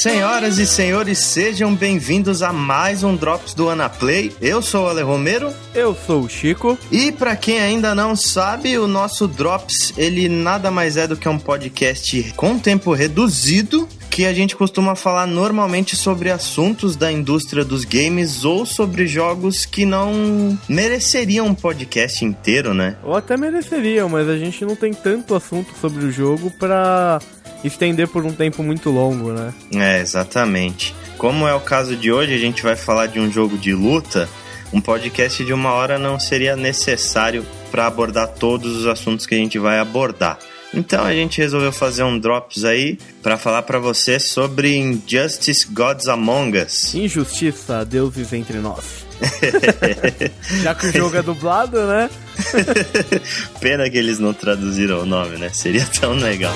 Senhoras e senhores, sejam bem-vindos a mais um Drops do Anaplay. Eu sou o Ale Romero. Eu sou o Chico. E para quem ainda não sabe, o nosso Drops, ele nada mais é do que um podcast com tempo reduzido que a gente costuma falar normalmente sobre assuntos da indústria dos games ou sobre jogos que não mereceriam um podcast inteiro, né? Ou até mereceriam, mas a gente não tem tanto assunto sobre o jogo pra estender por um tempo muito longo, né? É, exatamente. Como é o caso de hoje, a gente vai falar de um jogo de luta. Um podcast de uma hora não seria necessário para abordar todos os assuntos que a gente vai abordar. Então a gente resolveu fazer um drops aí para falar para você sobre Injustice Gods Among Us. Injustiça, deuses entre nós. Já que o jogo é dublado, né? Pena que eles não traduziram o nome, né? Seria tão legal.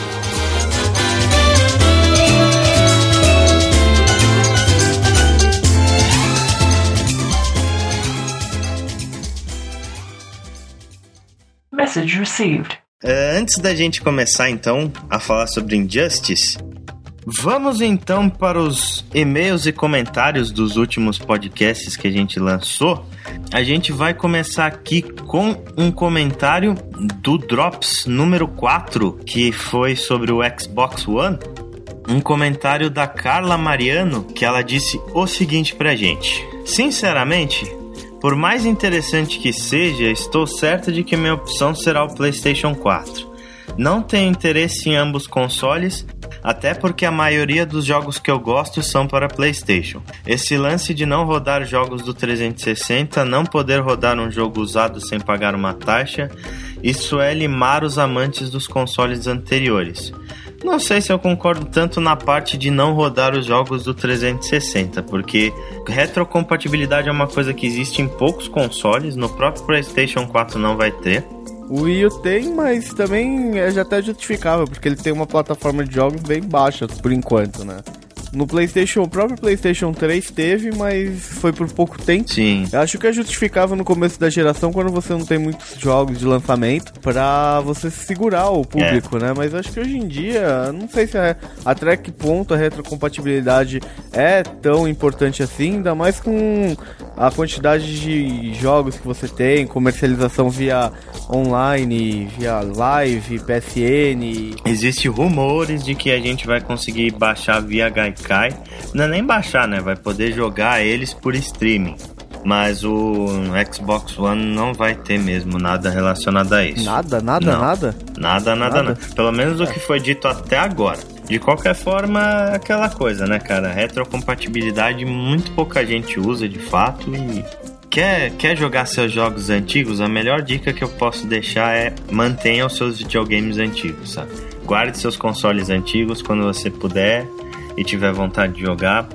Message received. Uh, antes da gente começar então a falar sobre Injustice, vamos então para os e-mails e comentários dos últimos podcasts que a gente lançou. A gente vai começar aqui com um comentário do Drops número 4, que foi sobre o Xbox One. Um comentário da Carla Mariano, que ela disse o seguinte pra gente: Sinceramente, por mais interessante que seja, estou certa de que minha opção será o PlayStation 4. Não tenho interesse em ambos consoles, até porque a maioria dos jogos que eu gosto são para PlayStation. Esse lance de não rodar jogos do 360, não poder rodar um jogo usado sem pagar uma taxa, isso é limar os amantes dos consoles anteriores. Não sei se eu concordo tanto na parte de não rodar os jogos do 360, porque retrocompatibilidade é uma coisa que existe em poucos consoles, no próprio PlayStation 4 não vai ter. O Wii U tem, mas também é já até justificável, porque ele tem uma plataforma de jogos bem baixa por enquanto, né? No PlayStation, o próprio PlayStation 3 teve, mas foi por pouco tempo. Sim. Eu acho que é justificável no começo da geração quando você não tem muitos jogos de lançamento pra você segurar o público, é. né? Mas acho que hoje em dia, não sei se é, até que ponto a retrocompatibilidade é tão importante assim, ainda mais com a quantidade de jogos que você tem, comercialização via online, via live, PSN. Existe rumores de que a gente vai conseguir baixar via Gaikai. Não é nem baixar, né? Vai poder jogar eles por streaming. Mas o Xbox One não vai ter mesmo nada relacionado a isso. Nada, nada, não. nada? Nada, nada, nada. Pelo menos o que foi dito até agora. De qualquer forma, aquela coisa, né, cara? Retrocompatibilidade muito pouca gente usa de fato e quer, quer jogar seus jogos antigos, a melhor dica que eu posso deixar é mantenha os seus videogames antigos, sabe? Guarde seus consoles antigos quando você puder e tiver vontade de jogar,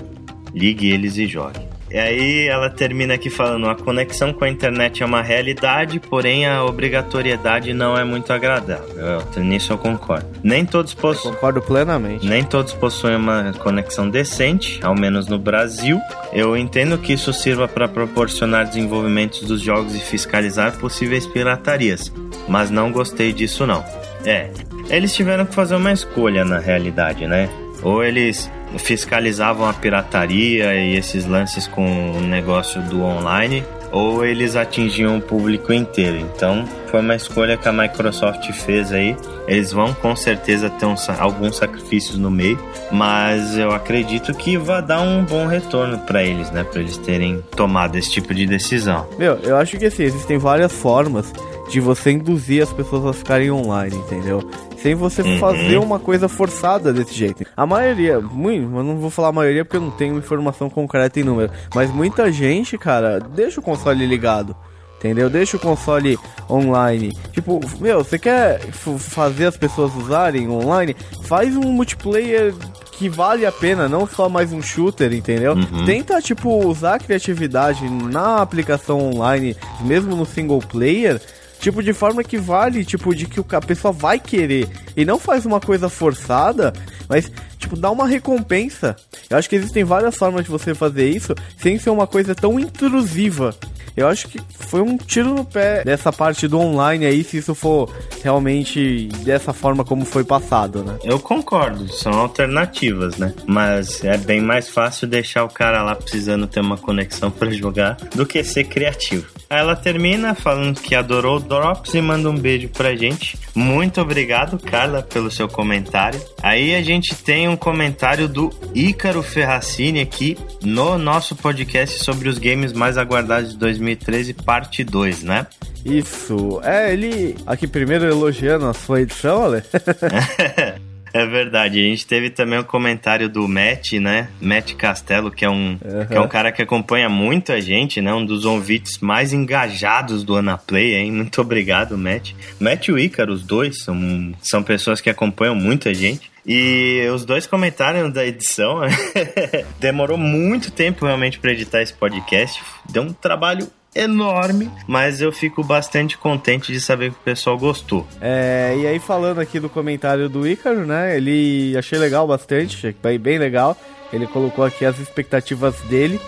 ligue eles e jogue. E aí ela termina aqui falando: a conexão com a internet é uma realidade, porém a obrigatoriedade não é muito agradável. Eu, nisso eu concordo. Nem todos possuem. Concordo plenamente. Nem todos possuem uma conexão decente, ao menos no Brasil. Eu entendo que isso sirva para proporcionar desenvolvimentos dos jogos e fiscalizar possíveis piratarias, mas não gostei disso não. É, eles tiveram que fazer uma escolha na realidade, né? Ou eles fiscalizavam a pirataria e esses lances com o negócio do online, ou eles atingiam o público inteiro. Então, foi uma escolha que a Microsoft fez aí. Eles vão com certeza ter uns, alguns sacrifícios no meio, mas eu acredito que vai dar um bom retorno para eles, né? Para eles terem tomado esse tipo de decisão. Meu, eu acho que assim, existem várias formas de você induzir as pessoas a ficarem online, entendeu? Sem você uhum. fazer uma coisa forçada desse jeito. A maioria, muito, eu não vou falar a maioria porque eu não tenho informação concreta em número, mas muita gente, cara, deixa o console ligado. Entendeu? Deixa o console online. Tipo, meu, você quer fazer as pessoas usarem online? Faz um multiplayer que vale a pena, não só mais um shooter, entendeu? Uhum. Tenta, tipo, usar a criatividade na aplicação online, mesmo no single player, Tipo, de forma que vale, tipo, de que a pessoa vai querer. E não faz uma coisa forçada, mas, tipo, dá uma recompensa. Eu acho que existem várias formas de você fazer isso sem ser uma coisa tão intrusiva. eu acho que foi um tiro no pé dessa parte do online aí, se isso for realmente dessa forma como foi passado, né? Eu concordo, são alternativas, né? Mas é bem mais fácil deixar o cara lá precisando ter uma conexão para jogar do que ser criativo. Aí ela termina falando que adorou o Drops e manda um beijo pra gente. Muito obrigado, Carla, pelo seu comentário. Aí a gente tem um comentário do Ícaro Ferracini aqui no nosso podcast sobre os games mais aguardados de 2013, parte 2, né? Isso. É, ele aqui primeiro elogiando a sua edição, Ale. É verdade. A gente teve também o um comentário do Matt, né? Matt Castelo, que é um, uhum. que é um cara que acompanha muito a gente, né? Um dos ouvintes mais engajados do Anaplay, hein? Muito obrigado, Matt. Matt e o Ícaro, os dois, são, são pessoas que acompanham muito a gente. E os dois comentaram da edição. Demorou muito tempo realmente para editar esse podcast. Deu um trabalho enorme, mas eu fico bastante contente de saber que o pessoal gostou. É, e aí falando aqui do comentário do Ícaro, né? Ele achei legal bastante, bem legal. Ele colocou aqui as expectativas dele.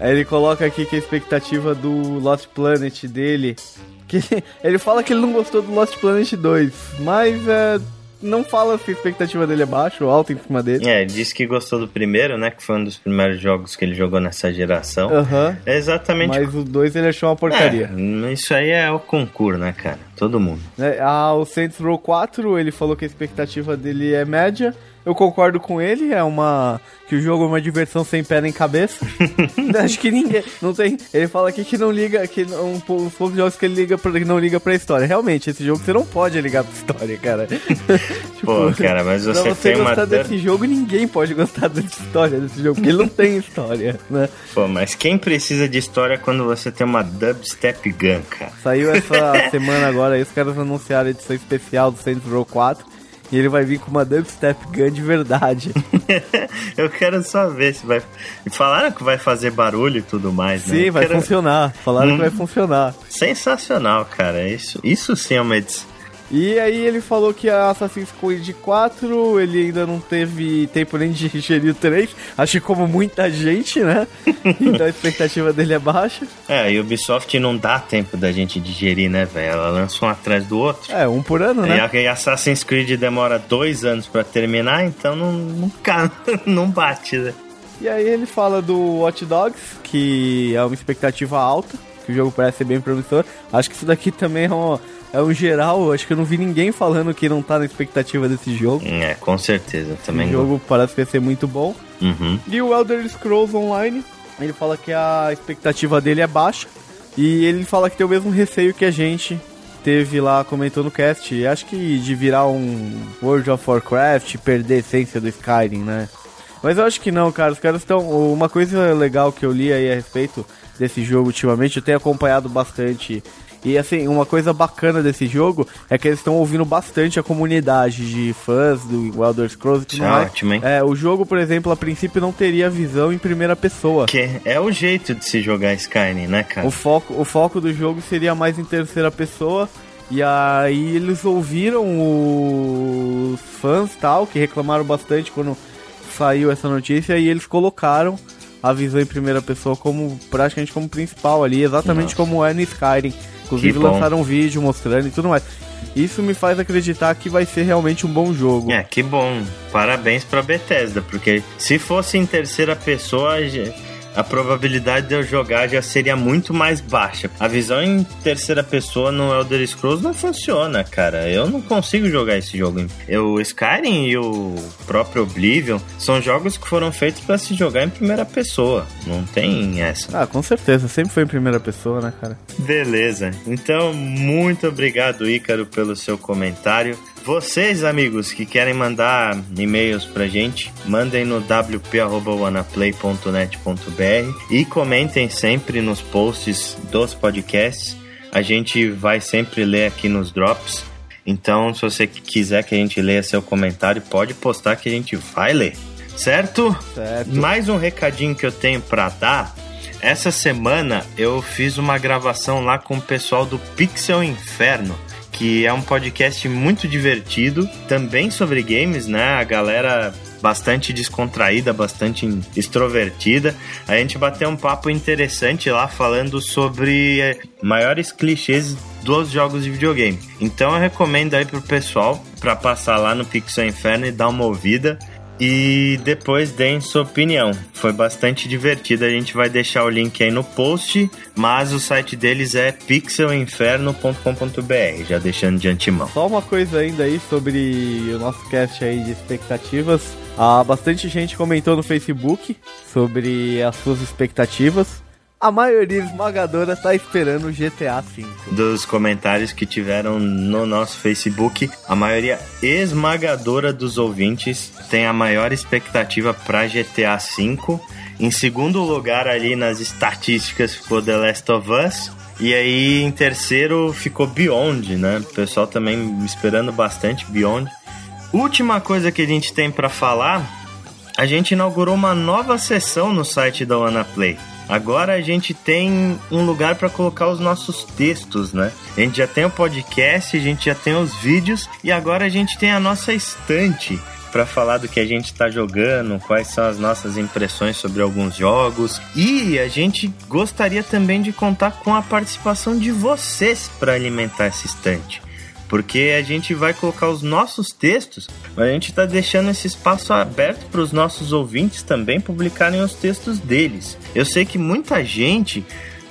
Ele coloca aqui que a expectativa do Lost Planet dele. Que ele fala que ele não gostou do Lost Planet 2, mas é, não fala se a expectativa dele é baixa ou alta em cima dele. É, disse que gostou do primeiro, né? Que foi um dos primeiros jogos que ele jogou nessa geração. Uhum. É exatamente. Mas o dois ele achou uma porcaria. É, isso aí é o concurso, né, cara? Todo mundo. É, ah, o Saints Row 4, ele falou que a expectativa dele é média. Eu concordo com ele, é uma. que o jogo é uma diversão sem pé nem cabeça. Acho que ninguém. Não tem. Ele fala aqui que não liga. que um, um poucos jogos que ele liga pra, que não liga pra história. Realmente, esse jogo você não pode ligar pra história, cara. tipo, Pô, cara, mas você, pra você tem gostar uma. desse jogo, ninguém pode gostar dessa história desse jogo, porque ele não tem história, né? Pô, mas quem precisa de história quando você tem uma dubstep gun, cara? Saiu essa semana agora aí, os caras anunciaram a edição especial do Saints Row 4 e ele vai vir com uma dubstep gun de verdade. eu quero só ver se vai. Falaram que vai fazer barulho e tudo mais, né? Sim, vai quero... funcionar. Falaram hum... que vai funcionar. Sensacional, cara. Isso, isso sim é uma edição e aí ele falou que a Assassin's Creed 4 ele ainda não teve tempo nem de digerir o 3. Acho que como muita gente, né? então a expectativa dele é baixa. É, e Ubisoft não dá tempo da gente digerir, né, velho? Ela lança um atrás do outro. É, um por ano, né? E a Assassin's Creed demora dois anos para terminar, então não, nunca, não bate, né? E aí ele fala do Watch Dogs, que é uma expectativa alta, que o jogo parece ser bem promissor. Acho que isso daqui também é uma é um geral, acho que eu não vi ninguém falando que não tá na expectativa desse jogo. É, com certeza, também. O jogo parece que vai ser muito bom. Uhum. E o Elder Scrolls Online, ele fala que a expectativa dele é baixa. E ele fala que tem o mesmo receio que a gente teve lá, comentou no cast. Acho que de virar um World of Warcraft, perder a essência do Skyrim, né? Mas eu acho que não, cara. Os caras estão. Uma coisa legal que eu li aí a respeito desse jogo ultimamente, eu tenho acompanhado bastante e assim, uma coisa bacana desse jogo é que eles estão ouvindo bastante a comunidade de fãs do Elder Scrolls e tudo mais. Ótimo, hein? É, o jogo, por exemplo, a princípio não teria visão em primeira pessoa. Que é o jeito de se jogar Skyrim, né, cara? O foco, o foco do jogo seria mais em terceira pessoa. E aí eles ouviram os fãs tal, que reclamaram bastante quando saiu essa notícia, e eles colocaram a visão em primeira pessoa como praticamente como principal ali, exatamente Nossa. como é no Skyrim. Inclusive lançaram um vídeo mostrando e tudo mais. Isso me faz acreditar que vai ser realmente um bom jogo. É, que bom. Parabéns pra Bethesda, porque se fosse em terceira pessoa, a probabilidade de eu jogar já seria muito mais baixa. A visão em terceira pessoa no Elder Scrolls não funciona, cara. Eu não consigo jogar esse jogo. O Skyrim e o próprio Oblivion são jogos que foram feitos para se jogar em primeira pessoa. Não tem essa. Ah, com certeza. Sempre foi em primeira pessoa, né, cara? Beleza. Então, muito obrigado, Ícaro, pelo seu comentário. Vocês, amigos, que querem mandar e-mails pra gente, mandem no wp.wanaplay.net.br e comentem sempre nos posts dos podcasts. A gente vai sempre ler aqui nos drops. Então, se você quiser que a gente leia seu comentário, pode postar que a gente vai ler. Certo? Certo. Mais um recadinho que eu tenho para dar. Essa semana eu fiz uma gravação lá com o pessoal do Pixel Inferno que é um podcast muito divertido, também sobre games, né? A galera bastante descontraída, bastante extrovertida. A gente bateu um papo interessante lá falando sobre maiores clichês dos jogos de videogame. Então eu recomendo aí pro pessoal para passar lá no Pixel Inferno e dar uma ouvida e depois deem sua opinião. Foi bastante divertido. A gente vai deixar o link aí no post, mas o site deles é pixelinferno.com.br, já deixando de antemão. Só uma coisa ainda aí sobre o nosso cast aí de expectativas. Há bastante gente comentou no Facebook sobre as suas expectativas a maioria esmagadora tá esperando o GTA V. Dos comentários que tiveram no nosso Facebook, a maioria esmagadora dos ouvintes tem a maior expectativa para GTA V. Em segundo lugar ali nas estatísticas ficou The Last of Us. E aí em terceiro ficou Beyond, né? O pessoal também esperando bastante Beyond. Última coisa que a gente tem para falar, a gente inaugurou uma nova seção no site da WannaPlay. Agora a gente tem um lugar para colocar os nossos textos, né? A gente já tem o podcast, a gente já tem os vídeos e agora a gente tem a nossa estante para falar do que a gente está jogando, quais são as nossas impressões sobre alguns jogos. E a gente gostaria também de contar com a participação de vocês para alimentar essa estante porque a gente vai colocar os nossos textos, mas a gente está deixando esse espaço aberto para os nossos ouvintes também publicarem os textos deles. Eu sei que muita gente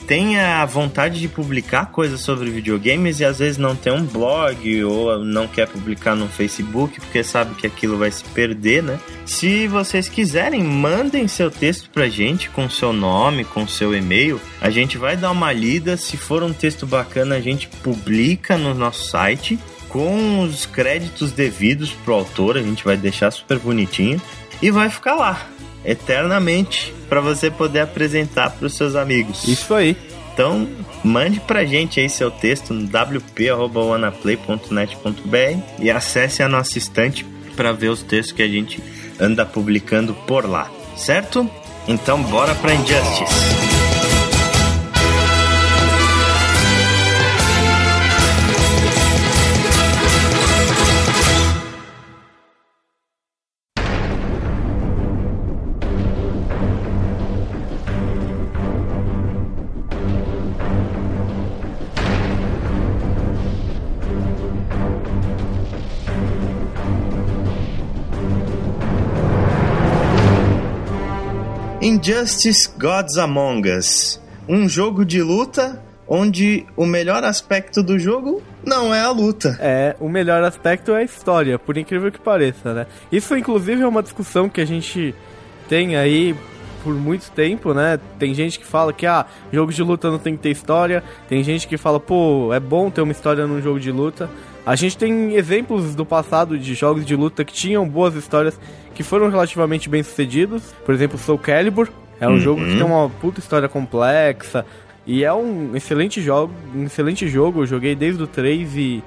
tem a vontade de publicar coisas sobre videogames e às vezes não tem um blog ou não quer publicar no Facebook porque sabe que aquilo vai se perder, né? Se vocês quiserem, mandem seu texto pra gente com seu nome, com seu e-mail. A gente vai dar uma lida. Se for um texto bacana, a gente publica no nosso site com os créditos devidos pro autor. A gente vai deixar super bonitinho e vai ficar lá eternamente para você poder apresentar para os seus amigos. Isso aí. Então, mande pra gente aí seu texto no wp.wanaplay.net.br e acesse a nossa estante para ver os textos que a gente anda publicando por lá, certo? Então, bora pra Injustice. Injustice Gods Among Us. Um jogo de luta onde o melhor aspecto do jogo não é a luta. É, o melhor aspecto é a história, por incrível que pareça, né? Isso, inclusive, é uma discussão que a gente tem aí por muito tempo, né? Tem gente que fala que, ah, jogo de luta não tem que ter história. Tem gente que fala, pô, é bom ter uma história num jogo de luta. A gente tem exemplos do passado de jogos de luta que tinham boas histórias que foram relativamente bem sucedidos. Por exemplo, Soul Calibur é um uhum. jogo que tem uma puta história complexa e é um excelente jogo, um excelente jogo. Eu joguei desde o 3 e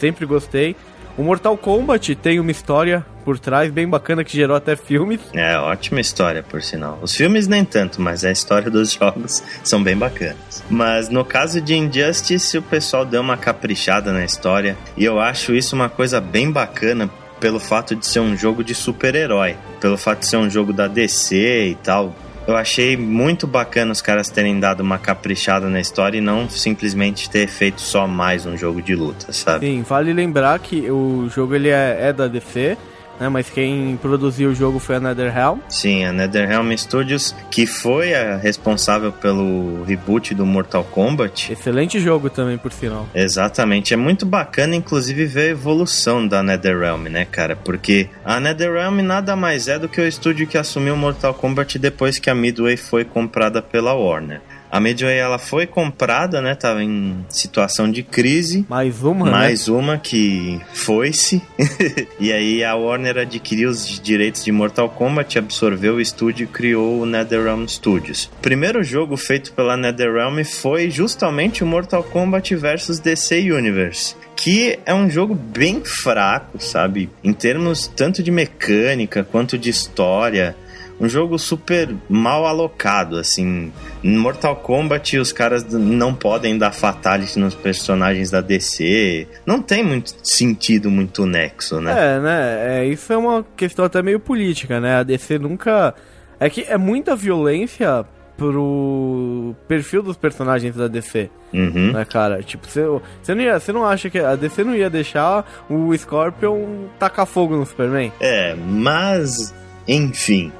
sempre gostei. O Mortal Kombat tem uma história por trás bem bacana que gerou até filmes. É, ótima história, por sinal. Os filmes nem tanto, mas a história dos jogos são bem bacanas. Mas no caso de Injustice, o pessoal deu uma caprichada na história e eu acho isso uma coisa bem bacana pelo fato de ser um jogo de super-herói, pelo fato de ser um jogo da DC e tal. Eu achei muito bacana os caras terem dado uma caprichada na história e não simplesmente ter feito só mais um jogo de luta, sabe? Sim, vale lembrar que o jogo ele é, é da DC, né? Mas quem produziu o jogo foi a NetherRealm. Sim, a NetherRealm Studios, que foi a responsável pelo reboot do Mortal Kombat. Excelente jogo também, por sinal. Exatamente, é muito bacana, inclusive, ver a evolução da NetherRealm, né, cara? Porque a NetherRealm nada mais é do que o estúdio que assumiu Mortal Kombat depois que a Midway foi comprada pela Warner. A Midway ela foi comprada, né? Tava em situação de crise. Mais uma, né? Mais né? uma que foi-se. e aí a Warner adquiriu os direitos de Mortal Kombat, absorveu o estúdio e criou o NetherRealm Studios. O primeiro jogo feito pela NetherRealm foi justamente o Mortal Kombat vs DC Universe que é um jogo bem fraco, sabe? Em termos tanto de mecânica quanto de história um jogo super mal alocado, assim. Em Mortal Kombat os caras não podem dar fatality nos personagens da DC. Não tem muito sentido, muito nexo, né? É, né? É, isso é uma questão até meio política, né? A DC nunca. É que é muita violência pro perfil dos personagens da DC. Uhum. Né, cara? Tipo, você, não ia, não acha que a DC não ia deixar o Scorpion tacar fogo no Superman? É, mas, enfim.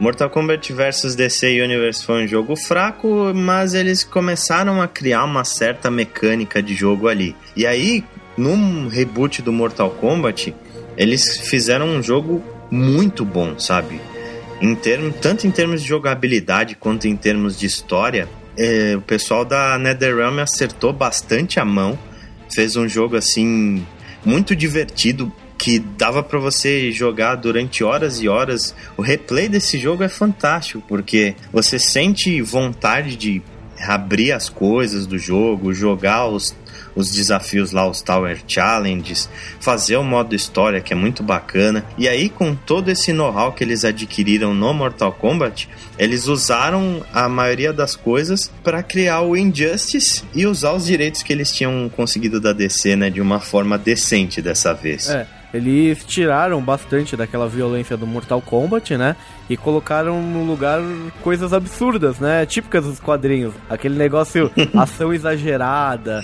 Mortal Kombat vs DC Universe foi um jogo fraco, mas eles começaram a criar uma certa mecânica de jogo ali. E aí, num reboot do Mortal Kombat, eles fizeram um jogo muito bom, sabe? Em termos, tanto em termos de jogabilidade quanto em termos de história, é, o pessoal da NetherRealm acertou bastante a mão, fez um jogo assim muito divertido que dava para você jogar durante horas e horas. O replay desse jogo é fantástico porque você sente vontade de abrir as coisas do jogo, jogar os os desafios lá, os Tower Challenges, fazer o modo história que é muito bacana. E aí, com todo esse know-how que eles adquiriram no Mortal Kombat, eles usaram a maioria das coisas para criar o Injustice e usar os direitos que eles tinham conseguido da DC, né, de uma forma decente dessa vez. É. Eles tiraram bastante daquela violência do Mortal Kombat, né? E colocaram no lugar coisas absurdas, né? Típicas dos quadrinhos. Aquele negócio, ação exagerada.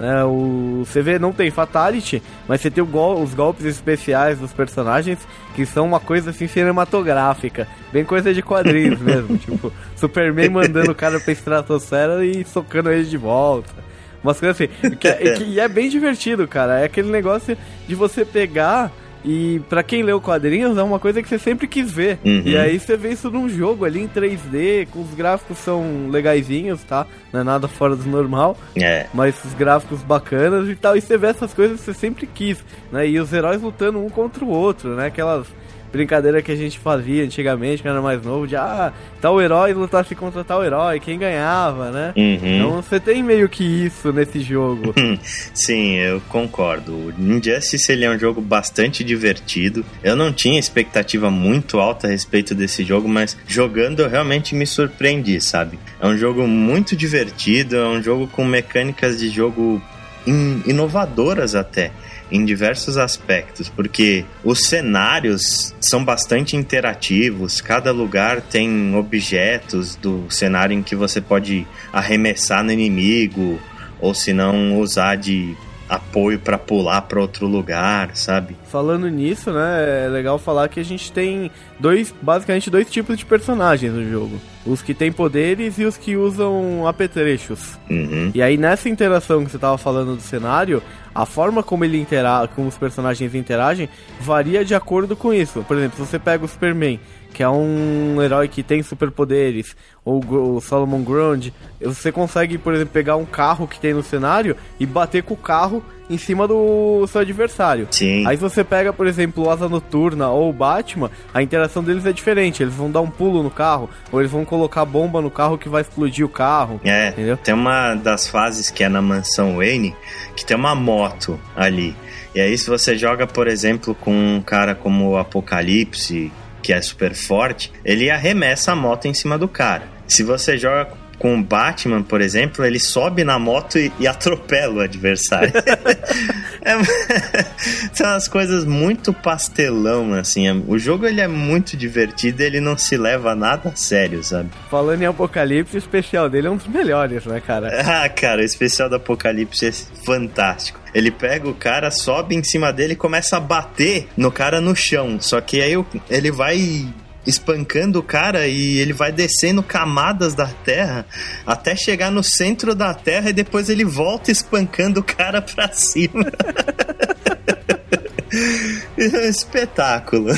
Né? O, você vê, não tem Fatality, mas você tem gol, os golpes especiais dos personagens que são uma coisa assim cinematográfica. Bem coisa de quadrinhos mesmo. tipo, Superman mandando o cara pra estratosfera e socando ele de volta. Umas coisas assim. Que é, que, e é bem divertido, cara. É aquele negócio de você pegar. E para quem lê o quadrinhos, é uma coisa que você sempre quis ver. Uhum. E aí você vê isso num jogo ali em 3D, com os gráficos são legaisinhos, tá? Não é nada fora do normal. É. Mas os gráficos bacanas e tal. E você vê essas coisas que você sempre quis, né? E os heróis lutando um contra o outro, né? Aquelas brincadeira que a gente fazia antigamente, quando era mais novo, de ah, tal herói lutasse contra tal herói, quem ganhava, né? Uhum. Então você tem meio que isso nesse jogo. Sim, eu concordo. O Injustice ele é um jogo bastante divertido. Eu não tinha expectativa muito alta a respeito desse jogo, mas jogando eu realmente me surpreendi, sabe? É um jogo muito divertido, é um jogo com mecânicas de jogo in inovadoras até em diversos aspectos, porque os cenários são bastante interativos, cada lugar tem objetos do cenário em que você pode arremessar no inimigo, ou se não usar de apoio para pular para outro lugar, sabe? Falando nisso, né, é legal falar que a gente tem dois, basicamente dois tipos de personagens no jogo. Os que têm poderes e os que usam apetrechos. Uhum. E aí nessa interação que você tava falando do cenário, a forma como ele interage, como os personagens interagem, varia de acordo com isso. Por exemplo, se você pega o Superman, que é um herói que tem superpoderes, ou o Solomon Grundy, você consegue, por exemplo, pegar um carro que tem no cenário e bater com o carro em cima do seu adversário. Sim. Aí você pega, por exemplo, o Asa Noturna ou o Batman, a interação deles é diferente. Eles vão dar um pulo no carro, ou eles vão colocar bomba no carro que vai explodir o carro. É, entendeu? tem uma das fases que é na mansão Wayne, que tem uma moto ali. E aí se você joga, por exemplo, com um cara como o Apocalipse, que é super forte, ele arremessa a moto em cima do cara. Se você joga com o Batman, por exemplo, ele sobe na moto e, e atropela o adversário. é, são umas coisas muito pastelão, assim. O jogo ele é muito divertido ele não se leva nada a sério, sabe? Falando em Apocalipse, o especial dele é um dos melhores, né, cara? Ah, cara, o especial do Apocalipse é fantástico. Ele pega o cara, sobe em cima dele e começa a bater no cara no chão. Só que aí ele vai espancando o cara e ele vai descendo camadas da terra até chegar no centro da terra e depois ele volta espancando o cara pra cima. espetáculo.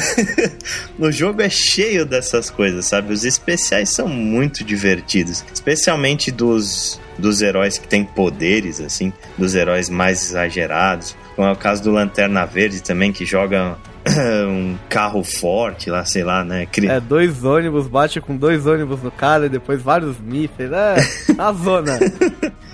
o jogo é cheio dessas coisas, sabe? Os especiais são muito divertidos, especialmente dos dos heróis que têm poderes assim, dos heróis mais exagerados. Como é o caso do Lanterna Verde também que joga um carro forte lá, sei lá, né? Cri... É, dois ônibus, bate com dois ônibus no cara e depois vários mísseis, é, a zona.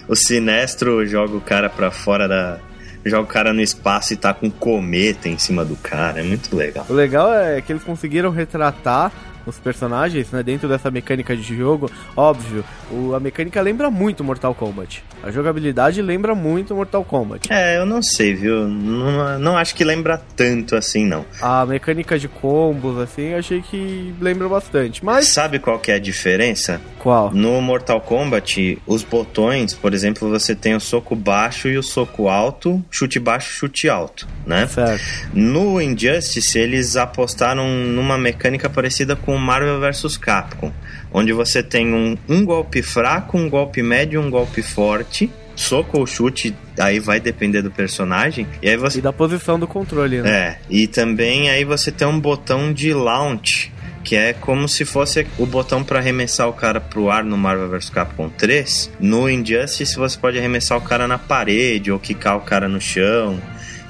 o Sinestro joga o cara pra fora da, joga o cara no espaço e tá com um cometa em cima do cara. É muito legal. O legal é que eles conseguiram retratar os personagens, né, dentro dessa mecânica de jogo, óbvio, o, a mecânica lembra muito Mortal Kombat. A jogabilidade lembra muito Mortal Kombat. É, eu não sei, viu? Não, não acho que lembra tanto assim, não. A mecânica de combos, assim, achei que lembra bastante, mas... Sabe qual que é a diferença? Qual? No Mortal Kombat, os botões, por exemplo, você tem o soco baixo e o soco alto, chute baixo, chute alto, né? Certo. No Injustice, eles apostaram numa mecânica parecida com Marvel vs Capcom, onde você tem um, um golpe fraco, um golpe médio, um golpe forte, soco ou chute, aí vai depender do personagem. E aí você E da posição do controle, né? É, e também aí você tem um botão de launch, que é como se fosse o botão para arremessar o cara pro ar no Marvel vs Capcom 3. No Injustice você pode arremessar o cara na parede ou quicar o cara no chão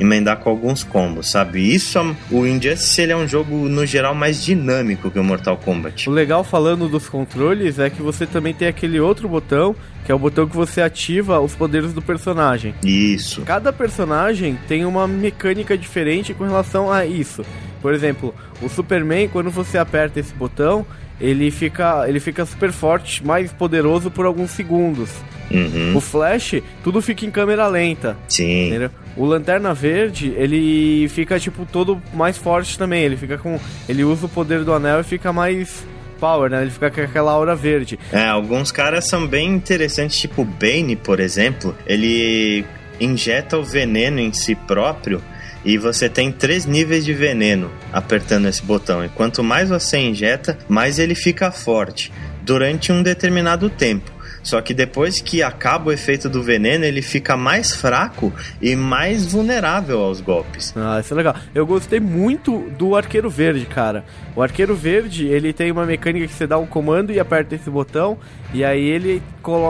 emendar com alguns combos, sabe? Isso, o Injustice ele é um jogo no geral mais dinâmico que o Mortal Kombat. O legal falando dos controles é que você também tem aquele outro botão, que é o botão que você ativa os poderes do personagem. Isso. Cada personagem tem uma mecânica diferente com relação a isso. Por exemplo, o Superman, quando você aperta esse botão, ele fica, ele fica super forte, mais poderoso por alguns segundos. Uhum. O Flash, tudo fica em câmera lenta. Sim. Entendeu? O Lanterna Verde, ele fica tipo todo mais forte também. Ele fica com. Ele usa o poder do anel e fica mais power, né? Ele fica com aquela aura verde. É, alguns caras são bem interessantes, tipo o Bane, por exemplo. Ele injeta o veneno em si próprio. E você tem três níveis de veneno apertando esse botão. E quanto mais você injeta, mais ele fica forte durante um determinado tempo. Só que depois que acaba o efeito do veneno, ele fica mais fraco e mais vulnerável aos golpes. Ah, isso é legal. Eu gostei muito do Arqueiro Verde, cara. O Arqueiro Verde, ele tem uma mecânica que você dá um comando e aperta esse botão, e aí ele,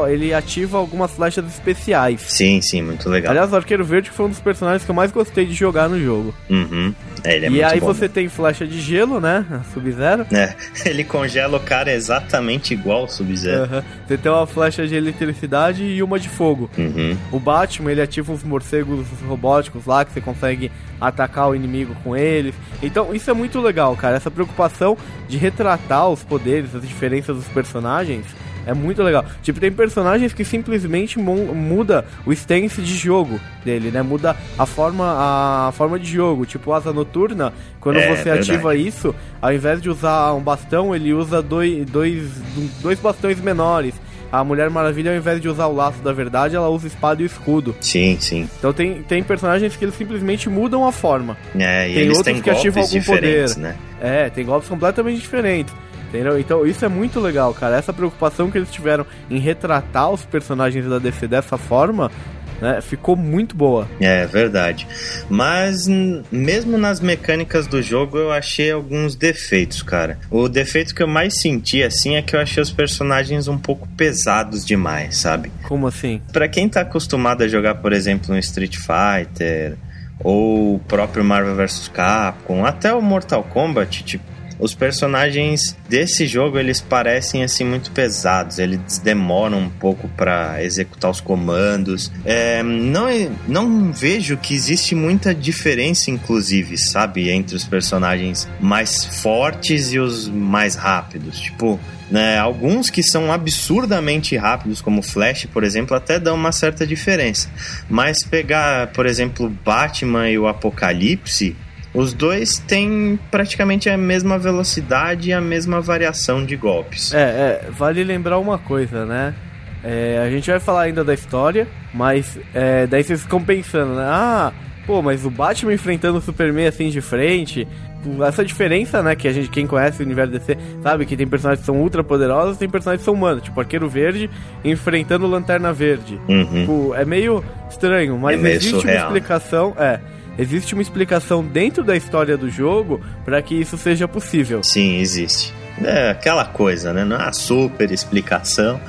ele ativa algumas flechas especiais. Sim, sim, muito legal. Aliás, o Arqueiro Verde foi um dos personagens que eu mais gostei de jogar no jogo. Uhum. É, ele é e aí bom, você né? tem flecha de gelo, né? Sub-Zero. É, ele congela o cara exatamente igual o Sub-Zero. Uhum. Você tem uma flecha de eletricidade e uma de fogo. Uhum. O Batman, ele ativa uns morcegos robóticos lá que você consegue atacar o inimigo com eles. Então, isso é muito legal, cara. Essa preocupação de retratar os poderes, as diferenças dos personagens. É muito legal. Tipo, tem personagens que simplesmente mu- muda o stance de jogo dele, né? Muda a forma, a forma de jogo. Tipo, Asa Noturna, quando É, você verdade. ativa isso, ao invés de usar um bastão, ele usa dois, dois, dois bastões menores. A Mulher Maravilha, ao invés de usar o laço da verdade, ela usa espada e escudo. Sim, sim. Então tem, tem personagens que eles simplesmente mudam a forma. É, e Tem eles outros têm que ativam algum poder. né? É, tem golpes completamente diferentes. Entendeu? Então isso é muito legal, cara. Essa preocupação que eles tiveram em retratar os personagens da DC dessa forma, né, ficou muito boa. É verdade. Mas n- mesmo nas mecânicas do jogo eu achei alguns defeitos, cara. O defeito que eu mais senti assim é que eu achei os personagens um pouco pesados demais, sabe? Como assim? Pra quem tá acostumado a jogar, por exemplo, um Street Fighter ou o próprio Marvel vs Capcom, até o Mortal Kombat, tipo, os personagens desse jogo eles parecem assim muito pesados, eles demoram um pouco pra executar os comandos. É, não, não vejo que existe muita diferença, inclusive, sabe, entre os personagens mais fortes e os mais rápidos. Tipo, né, alguns que são absurdamente rápidos, como Flash, por exemplo, até dão uma certa diferença. Mas pegar, por exemplo, Batman e o Apocalipse, os dois têm praticamente a mesma velocidade e a mesma variação de golpes. É, é, vale lembrar uma coisa, né? É, a gente vai falar ainda da história, mas é, daí vocês ficam pensando, né? Ah, pô, mas o Batman enfrentando o Superman assim de frente, essa diferença, né? Que a gente, quem conhece o universo DC, sabe que tem personagens que são ultra poderosos, tem personagens que são humanos, tipo Arqueiro Verde enfrentando Lanterna Verde. Uhum. Tipo, é meio estranho, mas É meio existe surreal. uma explicação, é. Existe uma explicação dentro da história do jogo para que isso seja possível. Sim, existe. É aquela coisa, né? Não é uma super explicação.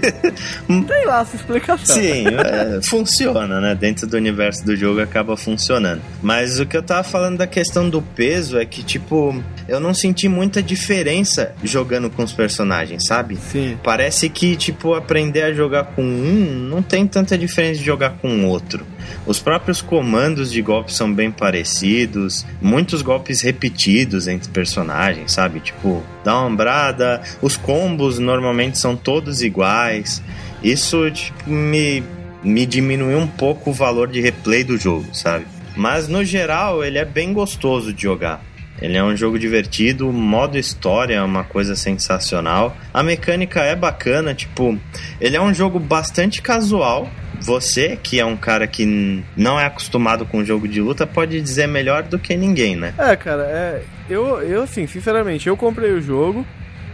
Tem lá essa explicação. Sim, é, funciona, né? Dentro do universo do jogo acaba funcionando. Mas o que eu tava falando da questão do peso é que, tipo, eu não senti muita diferença jogando com os personagens, sabe? Sim. Parece que, tipo, aprender a jogar com um não tem tanta diferença de jogar com o outro. Os próprios comandos de golpes são bem parecidos, muitos golpes repetidos entre personagens, sabe? Tipo, dá uma ombrada. Os combos normalmente são todos iguais. Isso tipo, me, me diminuiu um pouco o valor de replay do jogo, sabe? Mas no geral ele é bem gostoso de jogar. Ele é um jogo divertido, o modo história é uma coisa sensacional. A mecânica é bacana, tipo, ele é um jogo bastante casual. Você, que é um cara que não é acostumado com jogo de luta, pode dizer melhor do que ninguém, né? É, cara, é, eu, eu assim, sinceramente, eu comprei o jogo,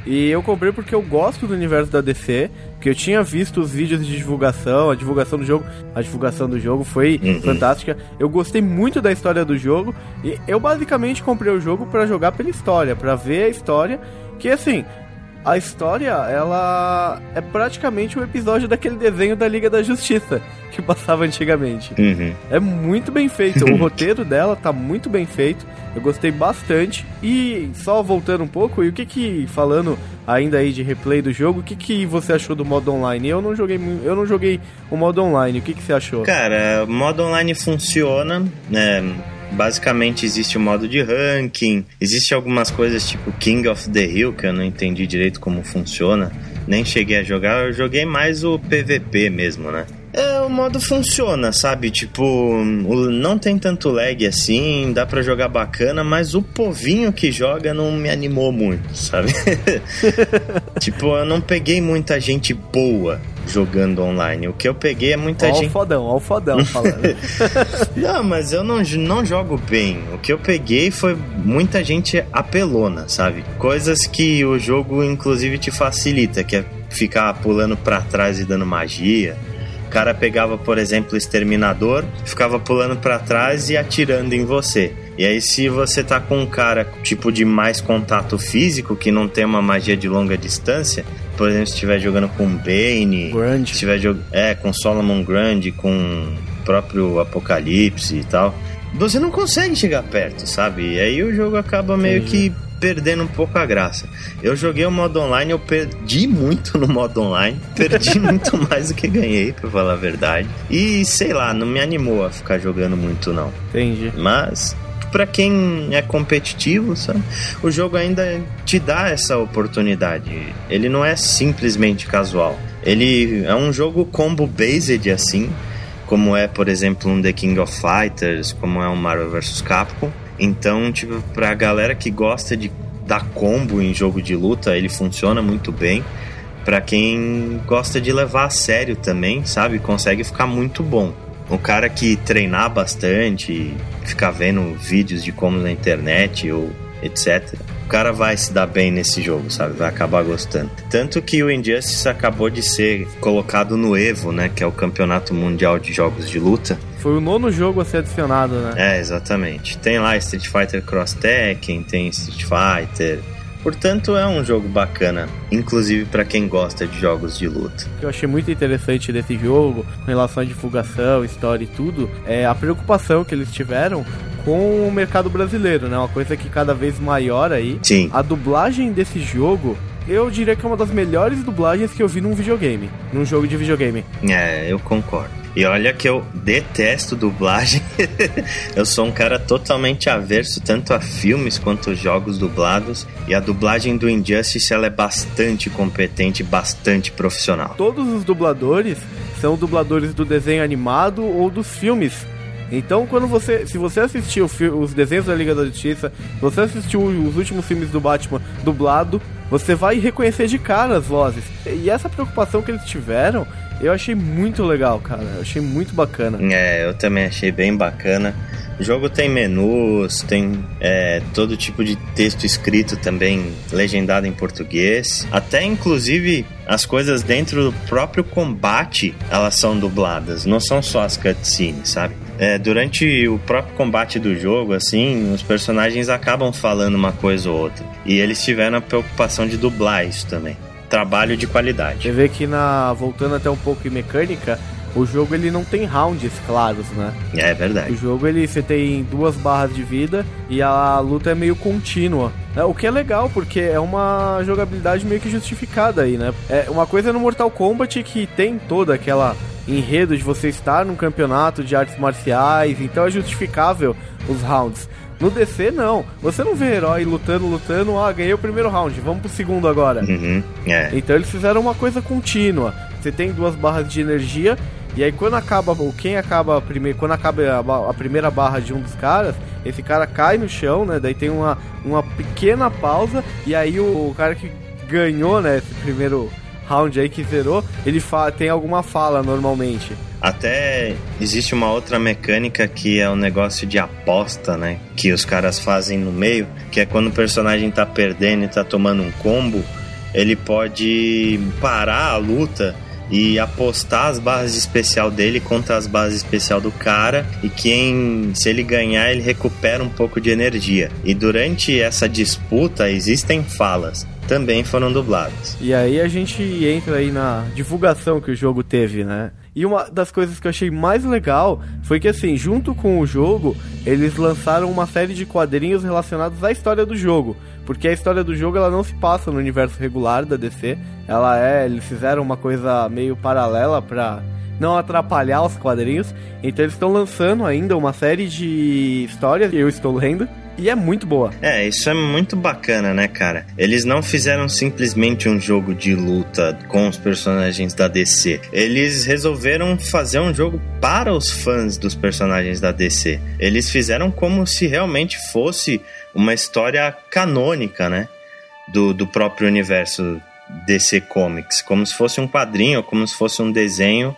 e eu comprei porque eu gosto do universo da DC, porque eu tinha visto os vídeos de divulgação, a divulgação do jogo, a divulgação do jogo foi uhum. fantástica. Eu gostei muito da história do jogo e eu basicamente comprei o jogo para jogar pela história, para ver a história, que assim, a história, ela é praticamente um episódio daquele desenho da Liga da Justiça que passava antigamente. Uhum. É muito bem feito, o roteiro dela tá muito bem feito. Eu gostei bastante. E só voltando um pouco, e o que que falando ainda aí de replay do jogo, o que que você achou do modo online? Eu não joguei, eu não joguei o modo online. O que que você achou? Cara, o modo online funciona, né? Basicamente existe o um modo de ranking, existe algumas coisas tipo King of the Hill que eu não entendi direito como funciona, nem cheguei a jogar, eu joguei mais o PVP mesmo, né? É, o modo funciona, sabe? Tipo, não tem tanto lag assim, dá para jogar bacana, mas o povinho que joga não me animou muito, sabe? tipo, eu não peguei muita gente boa jogando online. O que eu peguei é muita ó gente. Ó o fodão, ó o fodão falando. não, mas eu não, não jogo bem. O que eu peguei foi muita gente apelona, sabe? Coisas que o jogo, inclusive, te facilita, que é ficar pulando para trás e dando magia cara pegava, por exemplo, o exterminador, ficava pulando para trás e atirando em você. E aí, se você tá com um cara tipo de mais contato físico, que não tem uma magia de longa distância, por exemplo, se estiver jogando com Bane, Grande. se estiver jogando é, com Solomon Grande, com o próprio Apocalipse e tal, você não consegue chegar perto, sabe? E aí o jogo acaba meio que perdendo um pouco a graça. Eu joguei o modo online, eu perdi muito no modo online, perdi muito mais do que ganhei, pra falar a verdade. E sei lá, não me animou a ficar jogando muito, não. Entendi. Mas para quem é competitivo, sabe? O jogo ainda te dá essa oportunidade. Ele não é simplesmente casual. Ele é um jogo combo based assim, como é, por exemplo, um The King of Fighters, como é um Marvel vs Capcom. Então, tipo, pra galera que gosta de dar combo em jogo de luta, ele funciona muito bem. Pra quem gosta de levar a sério também, sabe? Consegue ficar muito bom. O cara que treinar bastante, ficar vendo vídeos de como na internet ou etc. O cara vai se dar bem nesse jogo, sabe? Vai acabar gostando. Tanto que o Injustice acabou de ser colocado no Evo, né? Que é o Campeonato Mundial de Jogos de Luta. Foi o nono jogo a ser adicionado, né? É, exatamente. Tem lá Street Fighter Cross Tekken, tem Street Fighter. Portanto, é um jogo bacana, inclusive para quem gosta de jogos de luta. O que eu achei muito interessante desse jogo, com relação à divulgação, história e tudo, é a preocupação que eles tiveram com o mercado brasileiro, né? Uma coisa que cada vez maior aí. Sim. A dublagem desse jogo eu diria que é uma das melhores dublagens que eu vi num videogame, num jogo de videogame. É, eu concordo. E olha que eu detesto dublagem. eu sou um cara totalmente averso tanto a filmes quanto a jogos dublados. E a dublagem do Injustice ela é bastante competente, bastante profissional. Todos os dubladores são dubladores do desenho animado ou dos filmes. Então, quando você, se você assistiu os desenhos da Liga da Justiça, você assistiu os últimos filmes do Batman dublado, você vai reconhecer de cara as vozes. E essa preocupação que eles tiveram eu achei muito legal, cara. Eu achei muito bacana. É, eu também achei bem bacana. O jogo tem menus, tem é, todo tipo de texto escrito também, legendado em português. Até inclusive as coisas dentro do próprio combate elas são dubladas, não são só as cutscenes, sabe? É, durante o próprio combate do jogo, assim, os personagens acabam falando uma coisa ou outra. E eles tiveram a preocupação de dublar isso também trabalho de qualidade. Você vê que na voltando até um pouco em mecânica, o jogo ele não tem rounds claros, né? É verdade. O jogo ele você tem duas barras de vida e a luta é meio contínua. É, o que é legal, porque é uma jogabilidade meio que justificada aí, né? É uma coisa no Mortal Kombat que tem toda aquela enredo de você estar num campeonato de artes marciais, então é justificável os rounds. No DC, não. Você não vê herói lutando, lutando, ah, ganhei o primeiro round, vamos pro segundo agora. Uhum, é. Então eles fizeram uma coisa contínua. Você tem duas barras de energia, e aí quando acaba, ou quem acaba primeiro, quando acaba a, a, primeira barra de um dos caras, esse cara cai no chão, né? Daí tem uma, uma pequena pausa, e aí o, o cara que ganhou, né, esse primeiro round aí que zerou, ele tem alguma fala normalmente. Até existe uma outra mecânica que é um negócio de aposta, né? Que os caras fazem no meio, que é quando o personagem tá perdendo e tá tomando um combo, ele pode parar a luta e apostar as barras de especial dele contra as barras de especial do cara e quem se ele ganhar ele recupera um pouco de energia. E durante essa disputa existem falas também foram dubladas. E aí a gente entra aí na divulgação que o jogo teve, né? E uma das coisas que eu achei mais legal foi que, assim, junto com o jogo, eles lançaram uma série de quadrinhos relacionados à história do jogo. Porque a história do jogo ela não se passa no universo regular da DC. Ela é. Eles fizeram uma coisa meio paralela pra não atrapalhar os quadrinhos. Então eles estão lançando ainda uma série de histórias, eu estou lendo, e é muito boa. É, isso é muito bacana, né, cara? Eles não fizeram simplesmente um jogo de luta com os personagens da DC. Eles resolveram fazer um jogo para os fãs dos personagens da DC. Eles fizeram como se realmente fosse uma história canônica, né? Do, do próprio universo DC Comics. Como se fosse um quadrinho, como se fosse um desenho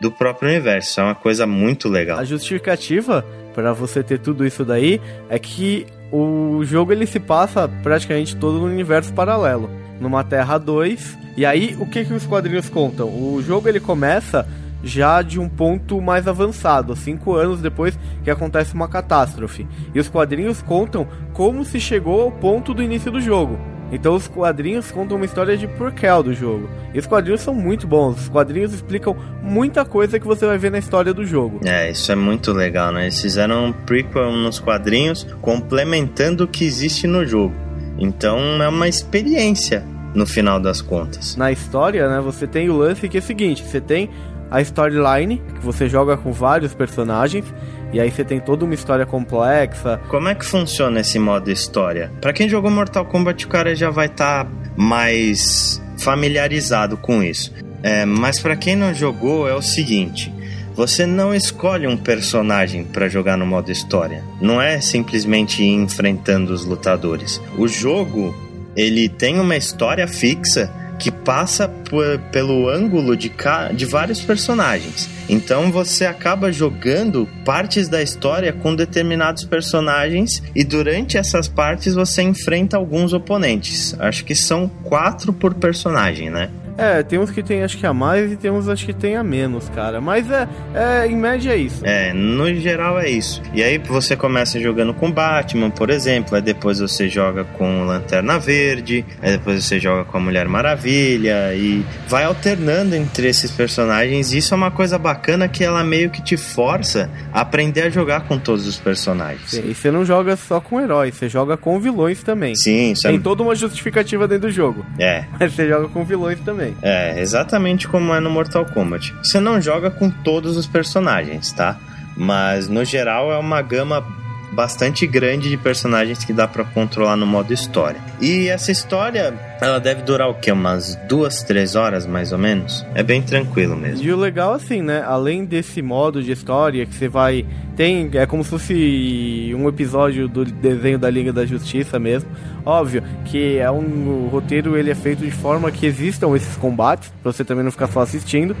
do próprio universo. É uma coisa muito legal. A justificativa para você ter tudo isso daí é que o jogo ele se passa praticamente todo no universo paralelo, numa Terra 2. E aí, o que que os quadrinhos contam? O jogo ele começa já de um ponto mais avançado, cinco anos depois que acontece uma catástrofe. E os quadrinhos contam como se chegou ao ponto do início do jogo. Então os quadrinhos contam uma história de porquel do jogo. E os quadrinhos são muito bons. Os quadrinhos explicam muita coisa que você vai ver na história do jogo. É, isso é muito legal, né? Eles fizeram um prequel nos quadrinhos complementando o que existe no jogo. Então é uma experiência no final das contas. Na história, né, você tem o lance que é o seguinte, você tem a storyline, que você joga com vários personagens, e aí você tem toda uma história complexa. Como é que funciona esse modo história? Para quem jogou Mortal Kombat, o cara já vai estar tá mais familiarizado com isso. É, mas para quem não jogou, é o seguinte: você não escolhe um personagem para jogar no modo história. Não é simplesmente ir enfrentando os lutadores. O jogo ele tem uma história fixa que passa pelo ângulo de, de vários personagens. Então você acaba jogando partes da história com determinados personagens e durante essas partes você enfrenta alguns oponentes. Acho que são quatro por personagem, né? É, tem uns que tem acho que a mais e tem uns acho que tem a menos, cara. Mas é, é, em média é isso. É, no geral é isso. E aí você começa jogando com Batman, por exemplo, aí depois você joga com Lanterna Verde, aí depois você joga com a Mulher Maravilha e vai alternando entre esses personagens. E isso é uma coisa bacana que ela meio que te força a aprender a jogar com todos os personagens. E você não joga só com heróis, você joga com vilões também. Sim, isso Tem é... toda uma justificativa dentro do jogo. É. Mas você joga com vilões também É, exatamente como é no Mortal Kombat. Você não joga com todos os personagens, tá? Mas no geral é uma gama bastante grande de personagens que dá para controlar no modo história. E essa história, ela deve durar o quê? Umas duas, três horas mais ou menos? É bem tranquilo mesmo. E o legal assim, né? Além desse modo de história que você vai tem é como se fosse um episódio do desenho da Liga da Justiça mesmo. Óbvio que é um o roteiro ele é feito de forma que existam esses combates para você também não ficar só assistindo.